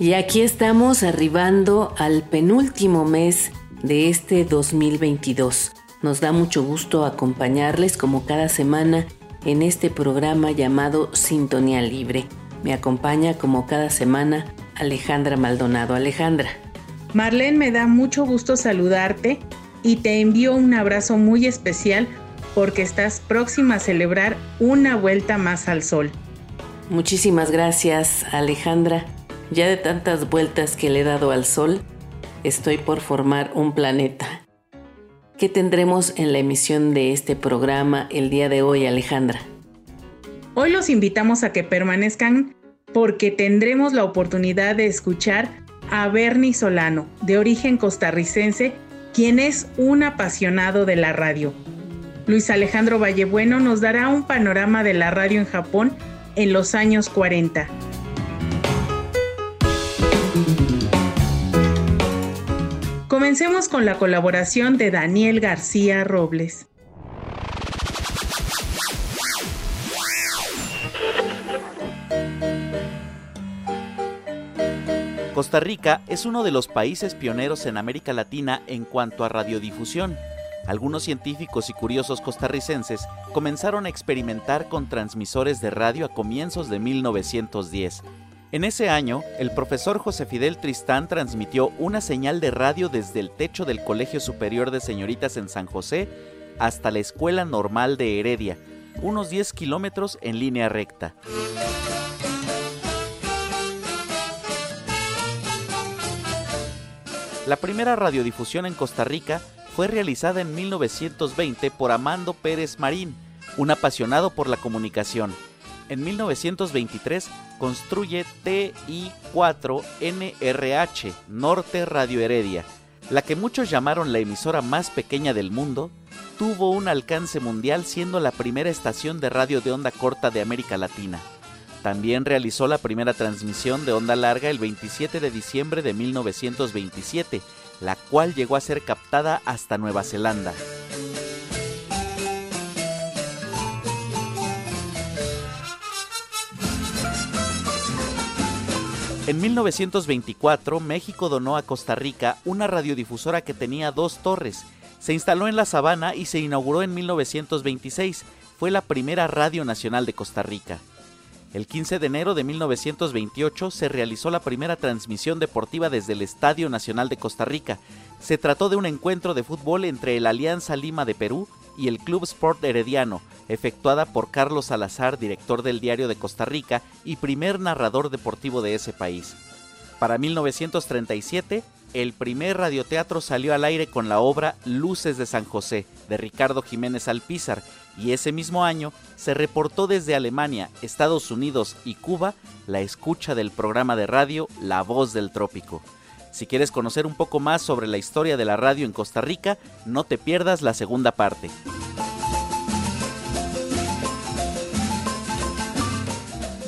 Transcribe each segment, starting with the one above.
Y aquí estamos arribando al penúltimo mes de este 2022. Nos da mucho gusto acompañarles como cada semana en este programa llamado Sintonía Libre. Me acompaña como cada semana Alejandra Maldonado. Alejandra. Marlene, me da mucho gusto saludarte y te envío un abrazo muy especial porque estás próxima a celebrar una vuelta más al sol. Muchísimas gracias, Alejandra. Ya de tantas vueltas que le he dado al sol, estoy por formar un planeta. ¿Qué tendremos en la emisión de este programa el día de hoy, Alejandra? Hoy los invitamos a que permanezcan porque tendremos la oportunidad de escuchar a Bernie Solano, de origen costarricense, quien es un apasionado de la radio. Luis Alejandro Vallebueno nos dará un panorama de la radio en Japón en los años 40. Comencemos con la colaboración de Daniel García Robles. Costa Rica es uno de los países pioneros en América Latina en cuanto a radiodifusión. Algunos científicos y curiosos costarricenses comenzaron a experimentar con transmisores de radio a comienzos de 1910. En ese año, el profesor José Fidel Tristán transmitió una señal de radio desde el techo del Colegio Superior de Señoritas en San José hasta la Escuela Normal de Heredia, unos 10 kilómetros en línea recta. La primera radiodifusión en Costa Rica fue realizada en 1920 por Amando Pérez Marín, un apasionado por la comunicación. En 1923 construye TI4NRH, Norte Radio Heredia, la que muchos llamaron la emisora más pequeña del mundo, tuvo un alcance mundial siendo la primera estación de radio de onda corta de América Latina. También realizó la primera transmisión de onda larga el 27 de diciembre de 1927, la cual llegó a ser captada hasta Nueva Zelanda. En 1924, México donó a Costa Rica una radiodifusora que tenía dos torres. Se instaló en la sabana y se inauguró en 1926. Fue la primera radio nacional de Costa Rica. El 15 de enero de 1928 se realizó la primera transmisión deportiva desde el Estadio Nacional de Costa Rica. Se trató de un encuentro de fútbol entre el Alianza Lima de Perú y el Club Sport Herediano, efectuada por Carlos Salazar, director del Diario de Costa Rica y primer narrador deportivo de ese país. Para 1937, el primer radioteatro salió al aire con la obra Luces de San José, de Ricardo Jiménez Alpizar, y ese mismo año se reportó desde Alemania, Estados Unidos y Cuba la escucha del programa de radio La Voz del Trópico. Si quieres conocer un poco más sobre la historia de la radio en Costa Rica, no te pierdas la segunda parte.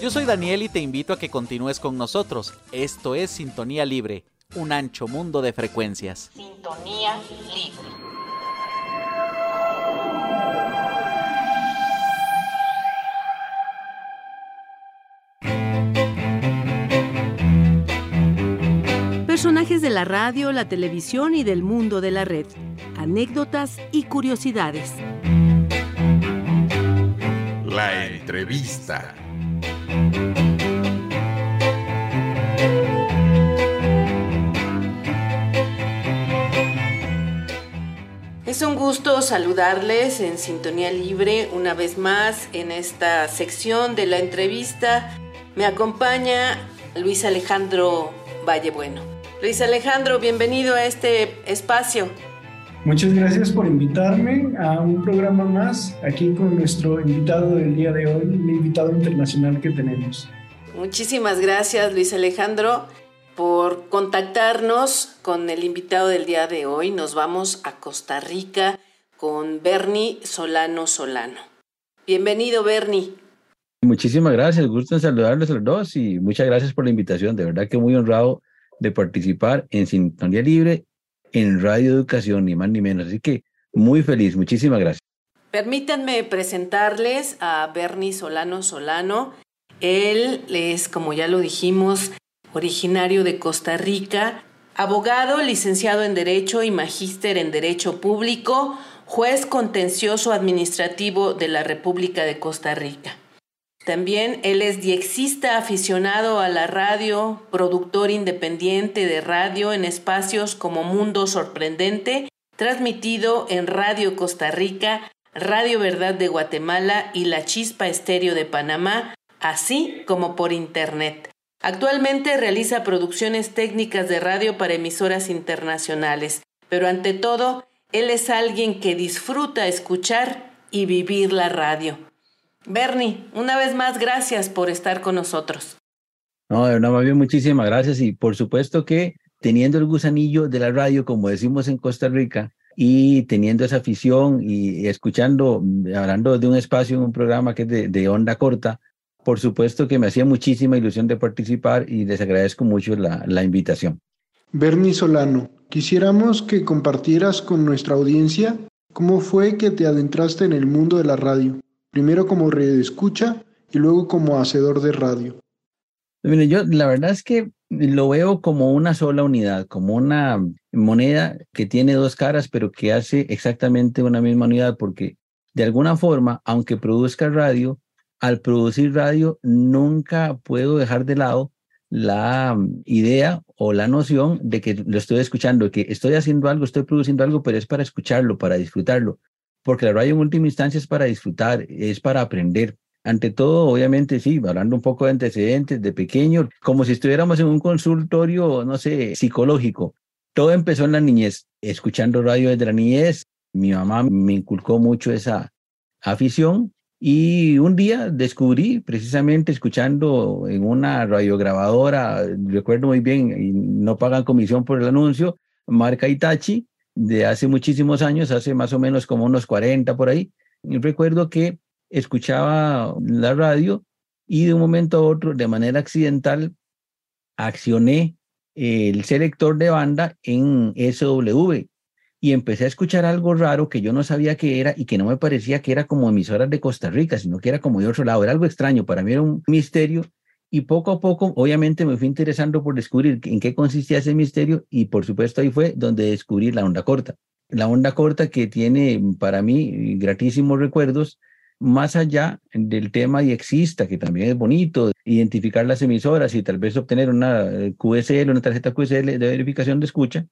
Yo soy Daniel y te invito a que continúes con nosotros. Esto es Sintonía Libre, un ancho mundo de frecuencias. Sintonía libre. Personajes de la radio, la televisión y del mundo de la red. Anécdotas y curiosidades. La entrevista. Es un gusto saludarles en Sintonía Libre una vez más en esta sección de la entrevista. Me acompaña Luis Alejandro Vallebueno. Luis Alejandro, bienvenido a este espacio. Muchas gracias por invitarme a un programa más aquí con nuestro invitado del día de hoy, el invitado internacional que tenemos. Muchísimas gracias, Luis Alejandro, por contactarnos con el invitado del día de hoy. Nos vamos a Costa Rica con Bernie Solano Solano. Bienvenido, Bernie. Muchísimas gracias, gusto en saludarles a los dos y muchas gracias por la invitación. De verdad que muy honrado de participar en Sintonía Libre en Radio Educación, ni más ni menos. Así que muy feliz, muchísimas gracias. Permítanme presentarles a Bernie Solano Solano. Él es, como ya lo dijimos, originario de Costa Rica, abogado, licenciado en Derecho y magíster en Derecho Público, juez contencioso administrativo de la República de Costa Rica. También él es diexista aficionado a la radio, productor independiente de radio en espacios como Mundo Sorprendente, transmitido en Radio Costa Rica, Radio Verdad de Guatemala y La Chispa Estéreo de Panamá, así como por Internet. Actualmente realiza producciones técnicas de radio para emisoras internacionales, pero ante todo, él es alguien que disfruta escuchar y vivir la radio. Bernie, una vez más, gracias por estar con nosotros. No, de verdad, más bien muchísimas gracias y por supuesto que teniendo el gusanillo de la radio, como decimos en Costa Rica, y teniendo esa afición y escuchando, hablando de un espacio en un programa que es de, onda corta, por supuesto que me hacía muchísima ilusión de participar y les agradezco mucho la, la invitación. Bernie Solano, quisiéramos que compartieras con nuestra audiencia cómo fue que te adentraste en el mundo de la radio primero como escucha y luego como hacedor de radio? Mire, yo la verdad es que lo veo como una sola unidad, como una moneda que tiene dos caras, pero que hace exactamente una misma unidad, porque de alguna forma, aunque produzca radio, al producir radio nunca puedo dejar de lado la idea o la noción de que lo estoy escuchando, que estoy haciendo algo, estoy produciendo algo, pero es para escucharlo, para disfrutarlo porque la radio en última instancia es para disfrutar, es para aprender. Ante todo, obviamente, sí, hablando un poco de antecedentes de pequeño, como si estuviéramos en un consultorio, no sé, psicológico. Todo empezó en la niñez, escuchando radio desde la niñez. Mi mamá me inculcó mucho esa afición y un día descubrí, precisamente escuchando en una radiograbadora, recuerdo muy bien, y no pagan comisión por el anuncio, marca Itachi, de hace muchísimos años, hace más o menos como unos 40 por ahí. Recuerdo que escuchaba la radio y de un momento a otro, de manera accidental, accioné el selector de banda en SW y empecé a escuchar algo raro que yo no sabía qué era y que no me parecía que era como emisoras de Costa Rica, sino que era como de otro lado. Era algo extraño, para mí era un misterio y poco a poco, obviamente, me fui interesando por descubrir en qué consistía ese misterio y por supuesto ahí fue donde descubrí la onda corta. La onda corta que tiene para mí gratísimos recuerdos, más allá del tema y exista, que también es bonito, identificar las emisoras y tal vez obtener una eh, QSL, una tarjeta QSL de verificación de escucha.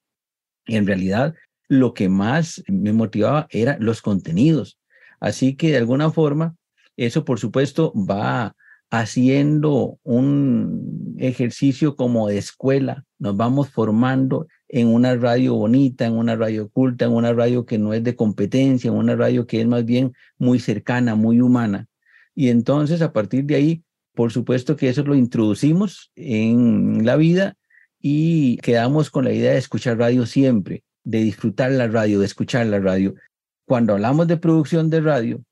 Y en realidad lo que más me motivaba era los contenidos. Así que de alguna forma, eso por supuesto va haciendo un ejercicio como de escuela, nos vamos formando en una radio bonita, en una radio oculta, en una radio que no es de competencia, en una radio que es más bien muy cercana, muy humana. Y entonces a partir de ahí, por supuesto que eso lo introducimos en la vida y quedamos con la idea de escuchar radio siempre, de disfrutar la radio, de escuchar la radio. Cuando hablamos de producción de radio,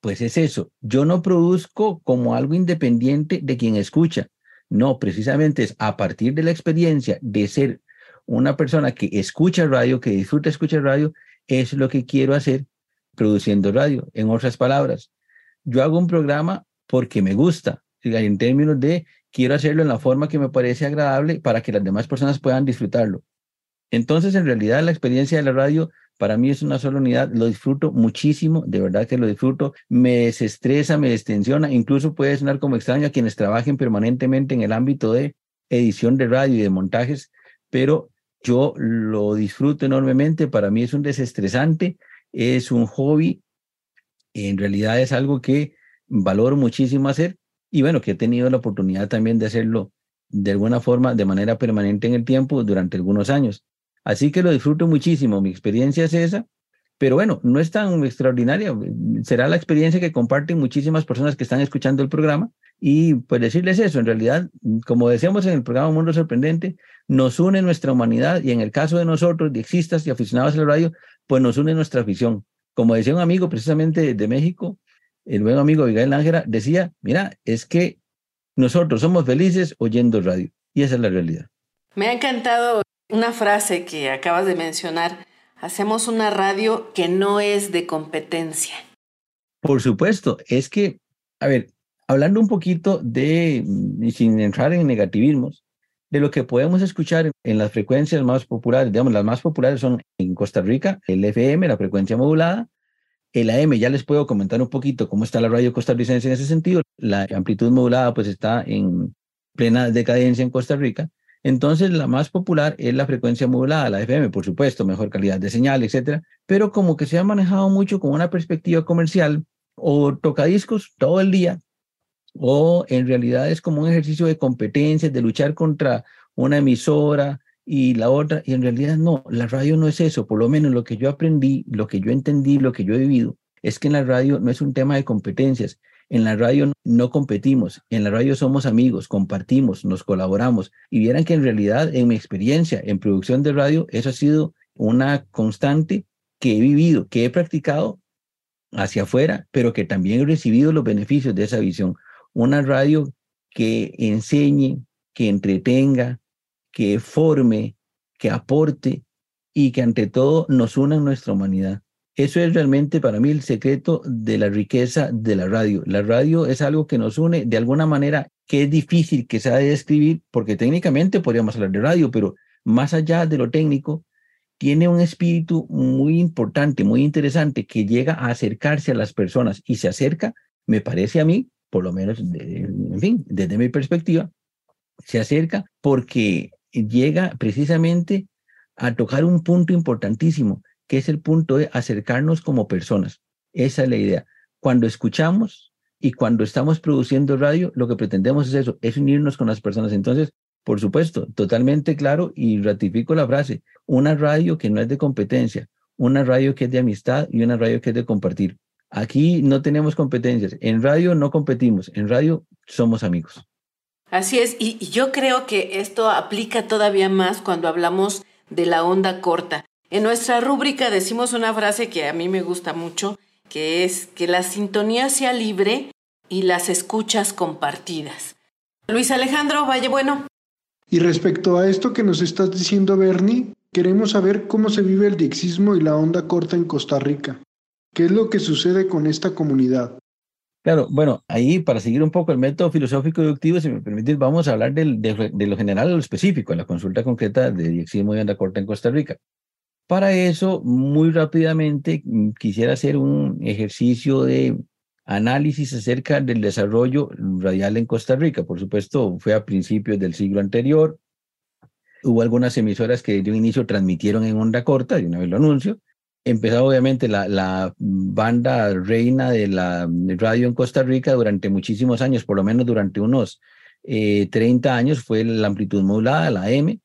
pues es eso. Yo no produzco como algo independiente de quien escucha. No, precisamente es a partir de la experiencia de ser una persona que escucha radio, que disfruta escuchar radio, es lo que quiero hacer produciendo radio. En otras palabras, yo hago un programa porque me gusta, en términos de quiero hacerlo en la forma que me parece agradable para que las demás personas puedan disfrutarlo. Entonces, en realidad, la experiencia de la radio para mí es una sola unidad, lo disfruto muchísimo, de verdad que lo disfruto, me desestresa, me destensiona, incluso puede sonar como extraño a quienes trabajen permanentemente en el ámbito de edición de radio y de montajes, pero yo lo disfruto enormemente, para mí es un desestresante, es un hobby, en realidad es algo que valoro muchísimo hacer y bueno, que he tenido la oportunidad también de hacerlo de alguna forma, de manera permanente en el tiempo durante algunos años. Así que lo disfruto muchísimo, mi experiencia es esa, pero bueno, no es tan extraordinaria, será la experiencia que comparten muchísimas personas que están escuchando el programa Y pues decirles eso, en realidad, como decíamos en el programa Mundo Sorprendente, nos une nuestra humanidad y en el caso de nosotros, diexistas y aficionados a la radio, pues nos une nuestra afición. Como decía un amigo precisamente de México, el buen amigo Miguel Ángela, decía, mira, es que nosotros somos felices oyendo radio. Y esa es la realidad. Me ha encantado una frase que acabas de mencionar. Hacemos una radio que no es de competencia. Por supuesto, es que, a ver, hablando un poquito de, sin entrar en negativismos, de lo que podemos escuchar en las frecuencias más populares, digamos, las más populares son en Costa Rica, el FM, la frecuencia modulada, el AM, ya les puedo comentar un poquito cómo está la radio costarricense en ese sentido. La amplitud modulada pues está en plena decadencia en Costa Rica. Entonces, la más popular es la frecuencia modulada, la FM, por supuesto, mejor calidad de señal, etcétera, pero como que se ha manejado mucho con una perspectiva comercial o tocadiscos todo el día o en realidad es como un ejercicio de competencia, de luchar contra una emisora y la otra, y en realidad no, la radio no es eso, por lo menos lo que yo aprendí, lo que yo entendí, lo que yo he vivido, es que en la radio no es un tema de competencias, en la radio no competimos, en la radio somos amigos, compartimos, nos colaboramos, y vieran que en realidad en mi experiencia en producción de radio, eso ha sido una constante que he vivido, que he practicado hacia afuera, pero que también he recibido los beneficios de esa visión una radio que enseñe, que entretenga, que forme, que aporte y que ante todo nos una en nuestra humanidad. Eso es realmente para mí el secreto de la riqueza de la radio. La radio es algo que nos une de alguna manera que es difícil que sea de describir, porque técnicamente podríamos hablar de radio, pero más allá de lo técnico, tiene un espíritu muy importante, muy interesante, que llega a acercarse a las personas y se acerca, me parece a mí, por lo menos, en fin, desde mi perspectiva, se acerca porque llega precisamente a tocar un punto importantísimo, que es el punto de acercarnos como personas. Esa es la idea. Cuando escuchamos y cuando estamos produciendo radio, lo que pretendemos es eso, es unirnos con las personas. Entonces, por supuesto, totalmente claro y ratifico la frase, una radio que no es de competencia, una radio que es de amistad y una radio que es de compartir. Aquí no tenemos competencias. En radio no competimos. En radio somos amigos. Así es. Y, yo creo que esto aplica todavía más cuando hablamos de la onda corta. En nuestra rúbrica decimos una frase que a mí me gusta mucho, que es que la sintonía sea libre y las escuchas compartidas. Luis Alejandro Valle Bueno. Y respecto a esto que nos estás diciendo, Bernie, queremos saber cómo se vive el dixismo y la onda corta en Costa Rica. ¿Qué es lo que sucede con esta comunidad? Claro, bueno, ahí para seguir un poco el método filosófico deductivo, si me permitís, vamos a hablar de, lo general a lo específico, en la consulta concreta de diexismo y corta en Costa Rica. Para eso, muy rápidamente, mm, quisiera hacer un ejercicio de análisis acerca del desarrollo radial en Costa Rica. Por supuesto, fue a principios del siglo anterior. Hubo algunas emisoras que de un inicio transmitieron en onda corta, y una vez lo anuncio, empezó obviamente la, la, banda reina de la radio en Costa Rica durante muchísimos años, por lo menos durante unos 30 eh, años, fue la amplitud modulada, la M,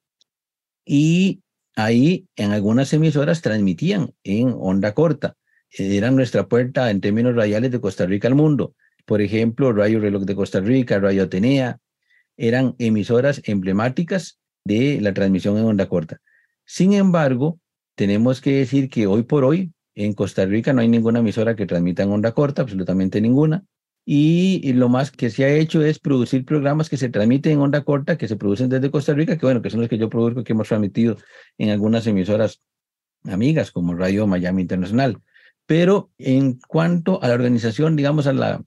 y ahí en algunas emisoras transmitían en onda corta. Era nuestra puerta en términos radiales de Costa Rica al mundo. Por ejemplo, Radio Reloj de Costa Rica, Radio Atenea, eran emisoras emblemáticas de la transmisión en onda corta. Sin embargo, tenemos que decir que hoy por hoy en Costa Rica no hay ninguna emisora que transmita en onda corta, absolutamente ninguna. Y, lo más que se ha hecho es producir programas que se transmiten en onda corta, que se producen desde Costa Rica, que bueno, que son los que yo produzco, que hemos transmitido en algunas emisoras amigas como Radio Miami Internacional. Pero en cuanto a la organización, digamos, a la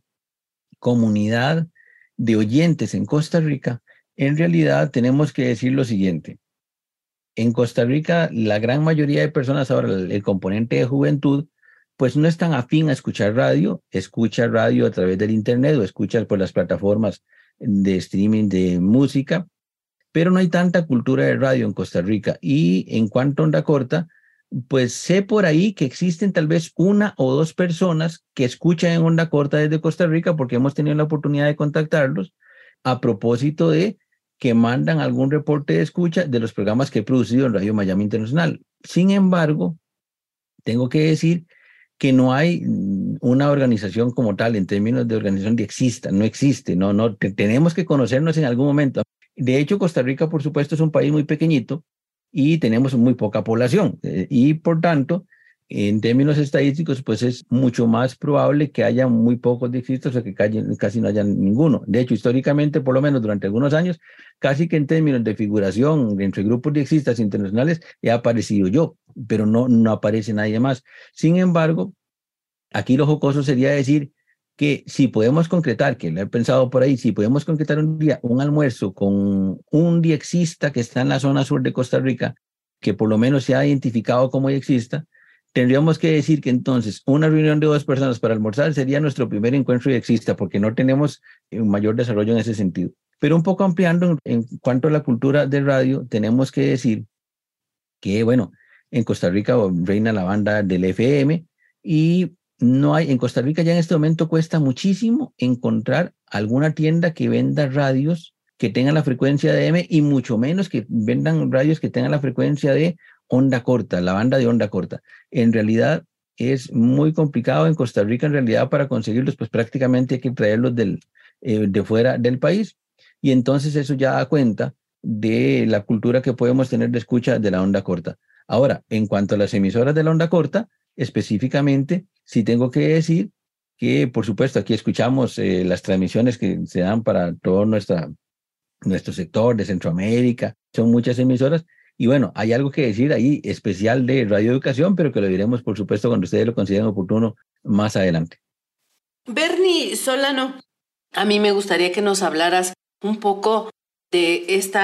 comunidad de oyentes en Costa Rica, en realidad tenemos que decir lo siguiente en Costa Rica la gran mayoría de personas ahora, el, componente de juventud, pues no están afín a escuchar radio, escucha radio a través del Internet o escucha por las plataformas de streaming de música, pero no hay tanta cultura de radio en Costa Rica. Y en cuanto a onda corta, pues sé por ahí que existen tal vez una o dos personas que escuchan en onda corta desde Costa Rica porque hemos tenido la oportunidad de contactarlos a propósito de que mandan algún reporte de escucha de los programas que he producido en Radio Miami Internacional. Sin embargo, tengo que decir que no hay una organización como tal en términos de organización de exista, no existe, no, no, tenemos que conocernos en algún momento. De hecho, Costa Rica, por supuesto, es un país muy pequeñito y tenemos muy poca población eh, y por tanto, en términos estadísticos, pues es mucho más probable que haya muy pocos distritos o que casi no haya ninguno. De hecho, históricamente, por lo menos durante algunos años, casi que en términos de figuración entre grupos diexistas internacionales he aparecido yo, pero no, no aparece nadie más. Sin embargo, aquí lo jocoso sería decir que si podemos concretar, que lo he pensado por ahí, si podemos concretar un día un almuerzo con un diexista que está en la zona sur de Costa Rica, que por lo menos se ha identificado como diexista, tendríamos que decir que entonces una reunión de dos personas para almorzar sería nuestro primer encuentro y exista, porque no tenemos un mayor desarrollo en ese sentido. Pero un poco ampliando en cuanto a la cultura de radio, tenemos que decir que, bueno, en Costa Rica reina la banda del FM y no hay, en Costa Rica ya en este momento cuesta muchísimo encontrar alguna tienda que venda radios que tengan la frecuencia de M y mucho menos que vendan radios que tengan la frecuencia de onda corta, la banda de onda corta. En realidad es muy complicado en Costa Rica, en realidad para conseguirlos, pues prácticamente hay que traerlos del, eh, de fuera del país. Y entonces eso ya da cuenta de la cultura que podemos tener de escucha de la onda corta. Ahora, en cuanto a las emisoras de la onda corta, específicamente, sí tengo que decir que, por supuesto, aquí escuchamos eh, las transmisiones que se dan para todo nuestra, nuestro sector de Centroamérica, son muchas emisoras, y bueno, hay algo que decir ahí especial de radioeducación, pero que lo diremos, por supuesto, cuando ustedes lo consideren oportuno más adelante. Bernie Solano, a mí me gustaría que nos hablaras un poco de este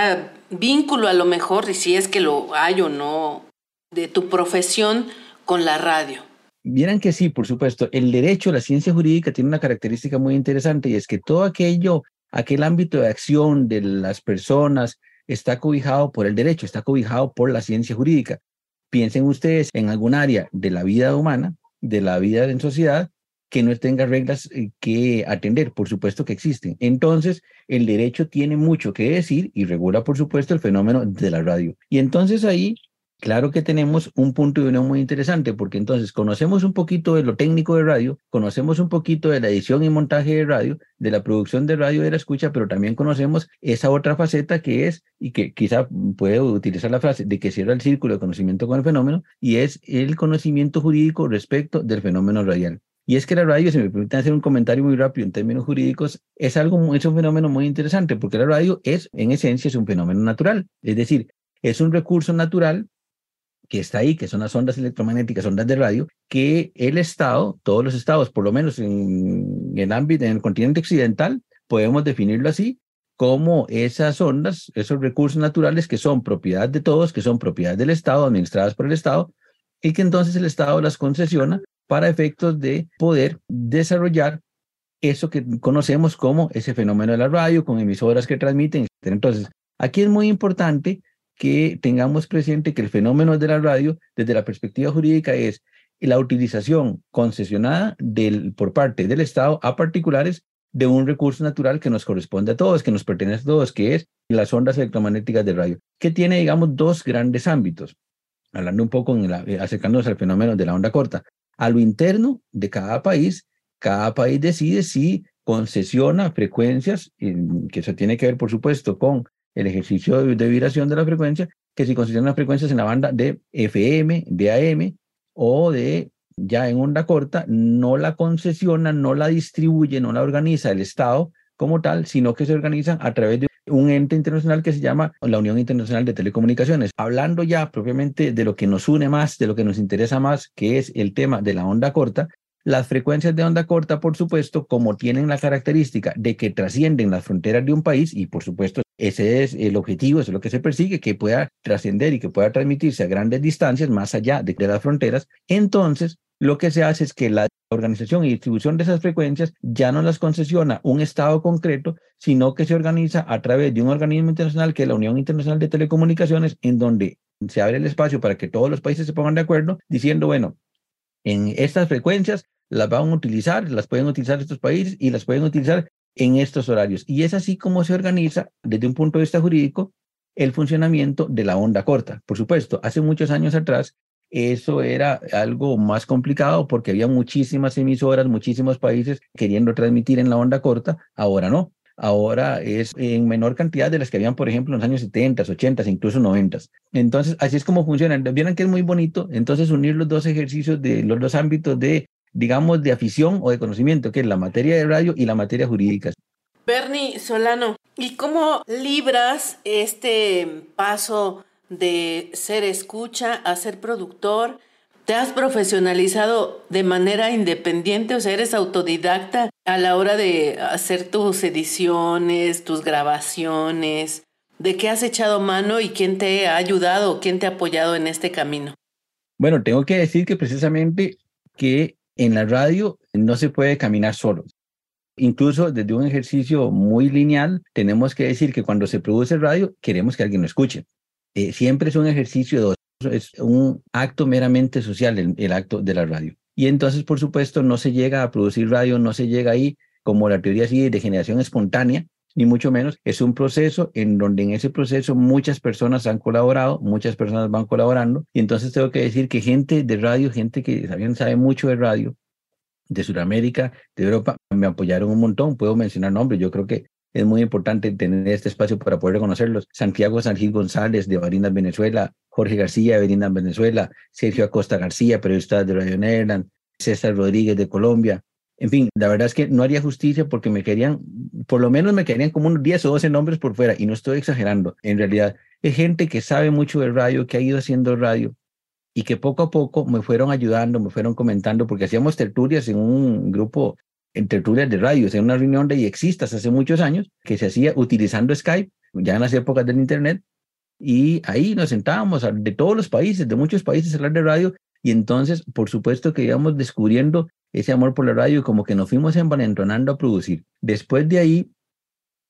vínculo, a lo mejor, y si es que lo hay o no, de tu profesión con la radio. Vieran que sí, por supuesto. El derecho, la ciencia jurídica tiene una característica muy interesante y es que todo aquello, aquel ámbito de acción de las personas, está cobijado por el derecho, está cobijado por la ciencia jurídica. Piensen ustedes en algún área de la vida humana, de la vida en sociedad, que no tenga reglas eh, que atender, por supuesto que existen. Entonces, el derecho tiene mucho que decir y regula, por supuesto, el fenómeno de la radio. Y entonces ahí Claro que tenemos un punto de unión muy interesante porque entonces conocemos un poquito de lo técnico de radio, conocemos un poquito de la edición y montaje de radio, de la producción de radio de la escucha, pero también conocemos esa otra faceta que es, y que quizá puedo utilizar la frase, de que cierra el círculo de conocimiento con el fenómeno, y es el conocimiento jurídico respecto del fenómeno radial. Y es que la radio, si me permiten hacer un comentario muy rápido en términos jurídicos, es algo, es un fenómeno muy interesante porque la radio es, en esencia, es un fenómeno natural. Es decir, es un recurso natural que está ahí, que son las ondas electromagnéticas, ondas de radio, que el Estado, todos los estados, por lo menos en el ámbito, en el continente occidental, podemos definirlo así, como esas ondas, esos recursos naturales que son propiedad de todos, que son propiedad del Estado, administradas por el Estado, y que entonces el Estado las concesiona para efectos de poder desarrollar eso que conocemos como ese fenómeno de la radio, con emisoras que transmiten, Entonces, aquí es muy importante que tengamos presente que el fenómeno de la radio, desde la perspectiva jurídica, es la utilización concesionada por parte del Estado a particulares de un recurso natural que nos corresponde a todos, que nos pertenece a todos, que es las ondas electromagnéticas de radio, que tiene, digamos, dos grandes ámbitos. Hablando un poco, en la, acercándonos al fenómeno de la onda corta. A lo interno de cada país, cada país decide si concesiona frecuencias, que eso tiene que ver, por supuesto, con el ejercicio de, vibración de la frecuencia, que si consideran las frecuencias en la banda de FM, de AM o de ya en onda corta, no la concesiona, no la distribuye, no la organiza el Estado como tal, sino que se organizan a través de un ente internacional que se llama la Unión Internacional de Telecomunicaciones. Hablando ya propiamente de lo que nos une más, de lo que nos interesa más, que es el tema de la onda corta, las frecuencias de onda corta, por supuesto, como tienen la característica de que trascienden las fronteras de un país, y por supuesto ese es el objetivo, eso es lo que se persigue, que pueda trascender y que pueda transmitirse a grandes distancias más allá de, las fronteras, entonces lo que se hace es que la organización y distribución de esas frecuencias ya no las concesiona un Estado concreto, sino que se organiza a través de un organismo internacional que es la Unión Internacional de Telecomunicaciones, en donde se abre el espacio para que todos los países se pongan de acuerdo, diciendo, bueno, en estas frecuencias las van a utilizar, las pueden utilizar estos países y las pueden utilizar en estos horarios. Y es así como se organiza desde un punto de vista jurídico el funcionamiento de la onda corta. Por supuesto, hace muchos años atrás, eso era algo más complicado porque había muchísimas emisoras, muchísimos países queriendo transmitir en la onda corta, ahora no. Ahora es en menor cantidad de las que habían, por ejemplo, en los años 70, 80, incluso 90. Entonces, así es como funciona. Vieron que es muy bonito, entonces unir los dos ejercicios de los dos ámbitos de, digamos, de afición o de conocimiento, que es la materia de radio y la materia jurídica. Bernie Solano, ¿y cómo libras este paso de ser escucha a ser productor? ¿Te has profesionalizado de manera independiente? O sea, eres autodidacta a la hora de hacer tus ediciones, tus grabaciones. ¿De qué has echado mano y quién te ha ayudado, quién te ha apoyado en este camino? Bueno, tengo que decir que precisamente que en la radio no se puede caminar solo. Incluso desde un ejercicio muy lineal, tenemos que decir que cuando se produce radio, queremos que alguien lo escuche. Eh, siempre es un ejercicio de dos es un acto meramente social, el, acto de la radio. Y entonces, por supuesto, no se llega a producir radio, no se llega ahí como la teoría sigue de generación espontánea, ni mucho menos. Es un proceso en donde en ese proceso muchas personas han colaborado, muchas personas van colaborando. Y entonces tengo que decir que gente de radio, gente que también sabe mucho de radio, de Sudamérica, de Europa, me apoyaron un montón. Puedo mencionar nombres. Yo creo que es muy importante tener este espacio para poder reconocerlos. Santiago Sanjil González de Barinas, Venezuela, Jorge García de Barinas, Venezuela, Sergio Acosta García, periodista de Radio Nederland, César Rodríguez de Colombia. En fin, la verdad es que no haría justicia porque me querían, por lo menos me querían como unos 10 o 12 nombres por fuera, y no estoy exagerando. En realidad, es gente que sabe mucho de radio, que ha ido haciendo radio y que poco a poco me fueron ayudando, me fueron comentando, porque hacíamos tertulias en un grupo en tertulias de radio, en una reunión de Existas hace muchos años, que se hacía utilizando Skype, ya en las épocas del Internet, y ahí nos sentábamos de todos los países, de muchos países, hablar de radio, y entonces, por supuesto que íbamos descubriendo ese amor por la radio como que nos fuimos envalentonando a producir. Después de ahí,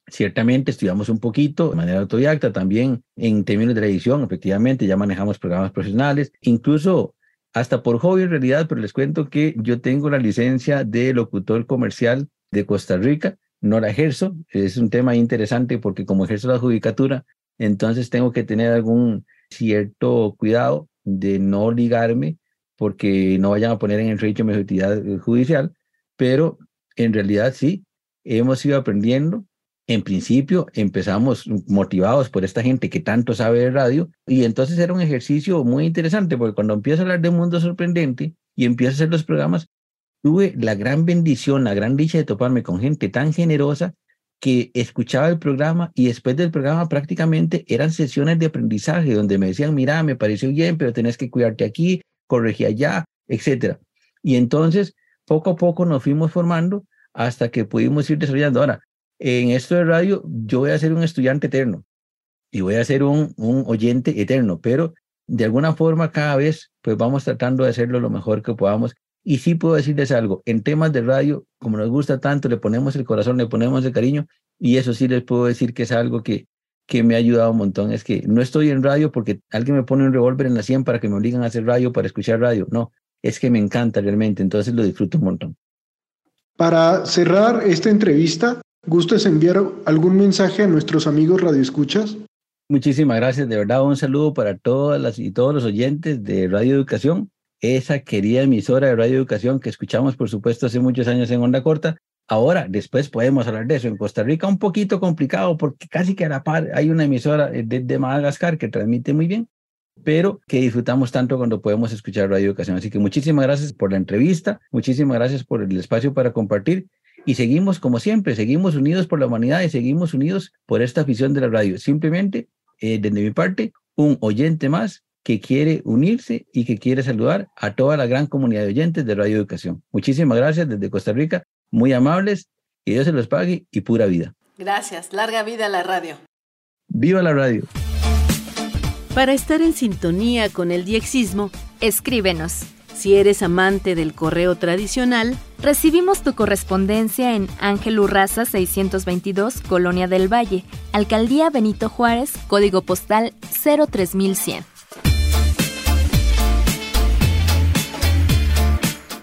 ciertamente estudiamos un poquito de manera autodidacta, también en términos de la edición, efectivamente, ya manejamos programas profesionales, incluso hasta por hobby en realidad, pero les cuento que yo tengo la licencia de locutor comercial de Costa Rica, no la ejerzo, es un tema interesante porque como ejerzo la judicatura, entonces tengo que tener algún cierto cuidado de no ligarme porque no vayan a poner en entredicho mi actividad judicial, pero en realidad sí, hemos ido aprendiendo. En principio empezamos motivados por esta gente que tanto sabe de radio y entonces era un ejercicio muy interesante porque cuando empiezo a hablar de un mundo sorprendente y empiezo a hacer los programas, tuve la gran bendición, la gran dicha de toparme con gente tan generosa que escuchaba el programa y después del programa prácticamente eran sesiones de aprendizaje donde me decían, mira, me pareció bien, pero tenés que cuidarte aquí, corregí allá, etcétera. Y entonces, poco a poco nos fuimos formando hasta que pudimos ir desarrollando. Ahora, en esto de radio yo voy a ser un estudiante eterno y voy a ser un, un oyente eterno, pero de alguna forma cada vez pues vamos tratando de hacerlo lo mejor que podamos. Y sí puedo decirles algo, en temas de radio, como nos gusta tanto, le ponemos el corazón, le ponemos el cariño, y eso sí les puedo decir que es algo que, que me ha ayudado un montón. Es que no estoy en radio porque alguien me pone un revólver en la 100 para que me obliguen a hacer radio, para escuchar radio. No, es que me encanta realmente, entonces lo disfruto un montón. Para cerrar esta entrevista, ¿Gustas enviar algún mensaje a nuestros amigos radioescuchas? Muchísimas gracias, de verdad un saludo para todas las y todos los oyentes de Radio Educación, esa querida emisora de Radio Educación que escuchamos por supuesto hace muchos años en onda corta. Ahora, después podemos hablar de eso. En Costa Rica un poquito complicado porque casi que a la par hay una emisora de, Madagascar que transmite muy bien, pero que disfrutamos tanto cuando podemos escuchar Radio Educación. Así que muchísimas gracias por la entrevista, muchísimas gracias por el espacio para compartir y seguimos como siempre, seguimos unidos por la humanidad y seguimos unidos por esta afición de la radio. Simplemente, eh, desde mi parte, un oyente más que quiere unirse y que quiere saludar a toda la gran comunidad de oyentes de Radio Educación. Muchísimas gracias desde Costa Rica, muy amables, que Dios se los pague y pura vida. Gracias, larga vida a la radio. Viva la radio. Para estar en sintonía con el diexismo, escríbenos si eres amante del correo tradicional, recibimos tu correspondencia en Ángel Urraza 622, Colonia del Valle, Alcaldía Benito Juárez, código postal 03100.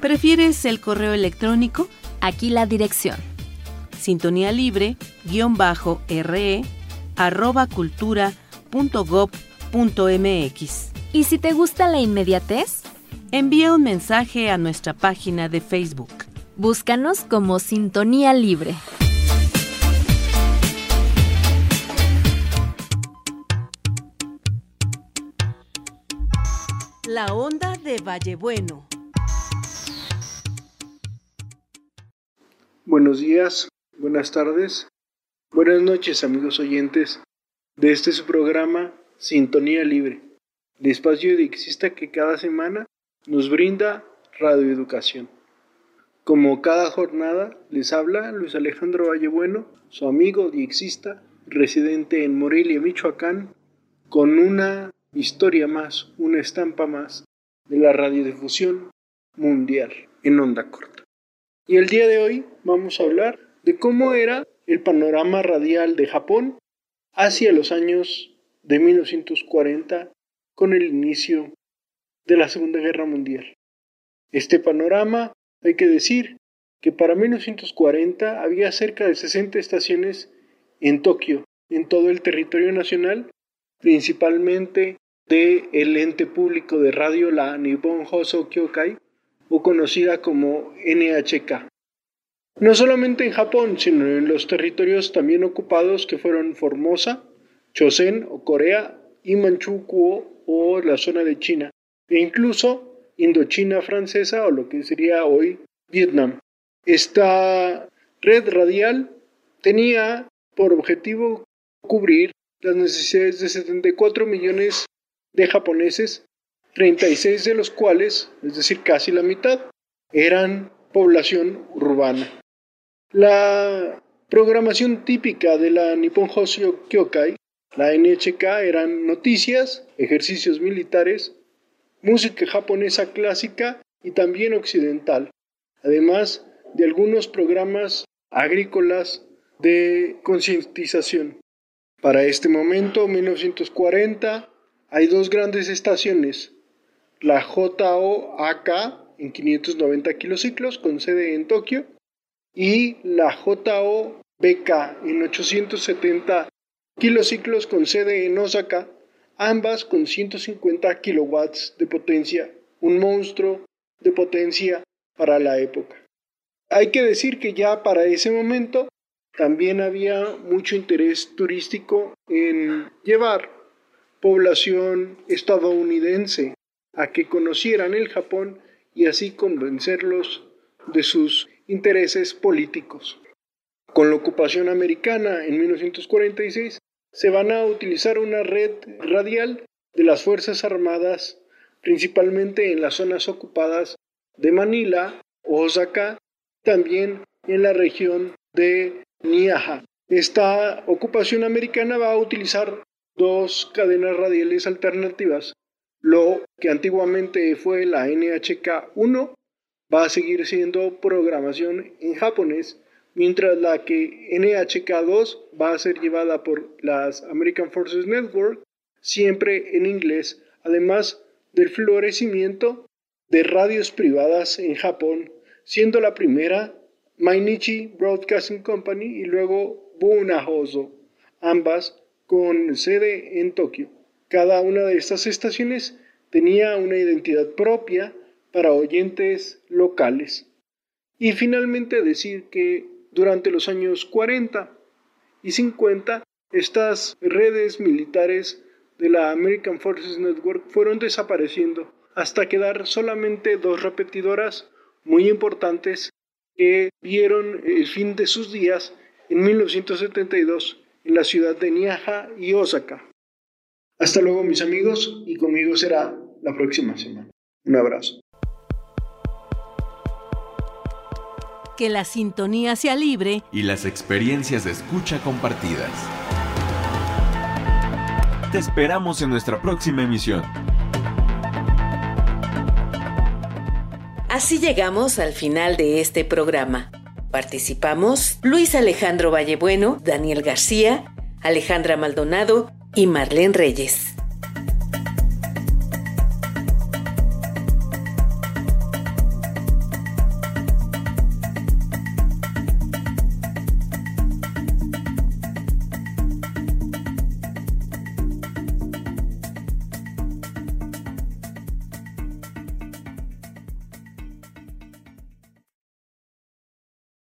¿Prefieres el correo electrónico? Aquí la dirección. Sintonía libre, guion bajo, re, arroba cultura.gov.mx. ¿Y si te gusta la inmediatez? Envía un mensaje a nuestra página de Facebook. Búscanos como Sintonía Libre. La onda de Vallebueno. Buenos días, buenas tardes, buenas noches amigos oyentes de este su programa Sintonía Libre, el espacio de que cada semana nos brinda radioeducación. Como cada jornada les habla Luis Alejandro Vallebueno, su amigo diexista, residente en Morelia, Michoacán, con una historia más, una estampa más de la radiodifusión mundial en onda corta. Y el día de hoy vamos a hablar de cómo era el panorama radial de Japón hacia los años de 1940 con el inicio de la Segunda Guerra Mundial. Este panorama, hay que decir, que para 1940 había cerca de 60 estaciones en Tokio, en todo el territorio nacional, principalmente de el ente público de radio la Nippon Hoso Kyokai o conocida como NHK. No solamente en Japón, sino en los territorios también ocupados que fueron Formosa, Chosen o Corea y Manchukuo o la zona de China, e incluso Indochina francesa o lo que sería hoy Vietnam. Esta red radial tenía por objetivo cubrir las necesidades de 74 millones de japoneses, 36 de los cuales, es decir, casi la mitad, eran población urbana. La programación típica de la Nippon Hosyo Kyokai, la NHK, eran noticias, ejercicios militares, música japonesa clásica y también occidental, además de algunos programas agrícolas de concientización. Para este momento, 1940, hay dos grandes estaciones, la JOAK en 590 kilociclos con sede en Tokio y la JOBK en 870 kilociclos con sede en Osaka, ambas con 150 kilowatts de potencia, un monstruo de potencia para la época. Hay que decir que ya para ese momento también había mucho interés turístico en llevar población estadounidense a que conocieran el Japón y así convencerlos de sus intereses políticos. Con la ocupación americana en 1946 se van a utilizar una red radial de las Fuerzas Armadas, principalmente en las zonas ocupadas de Manila, Osaka también en la región de Niaja. Esta ocupación americana va a utilizar dos cadenas radiales alternativas. Lo que antiguamente fue la NHK-1 va a seguir siendo programación en japonés, mientras la que NHK-2 va a ser llevada por las American Forces Network, siempre en inglés, además del florecimiento de radios privadas en Japón siendo la primera Mainichi Broadcasting Company y luego Bunahoso, ambas con sede en Tokio. Cada una de estas estaciones tenía una identidad propia para oyentes locales. Y finalmente decir que durante los años 40 y 50 estas redes militares de la American Forces Network fueron desapareciendo hasta quedar solamente dos repetidoras muy importantes que vieron el fin de sus días en 1972 en la ciudad de Niaja y Osaka. Hasta luego mis amigos y conmigo será la próxima semana. Un abrazo. Que la sintonía sea libre y las experiencias de escucha compartidas. Te esperamos en nuestra próxima emisión. Así llegamos al final de este programa. Participamos Luis Alejandro Vallebueno, Daniel García, Alejandra Maldonado y Marlene Reyes.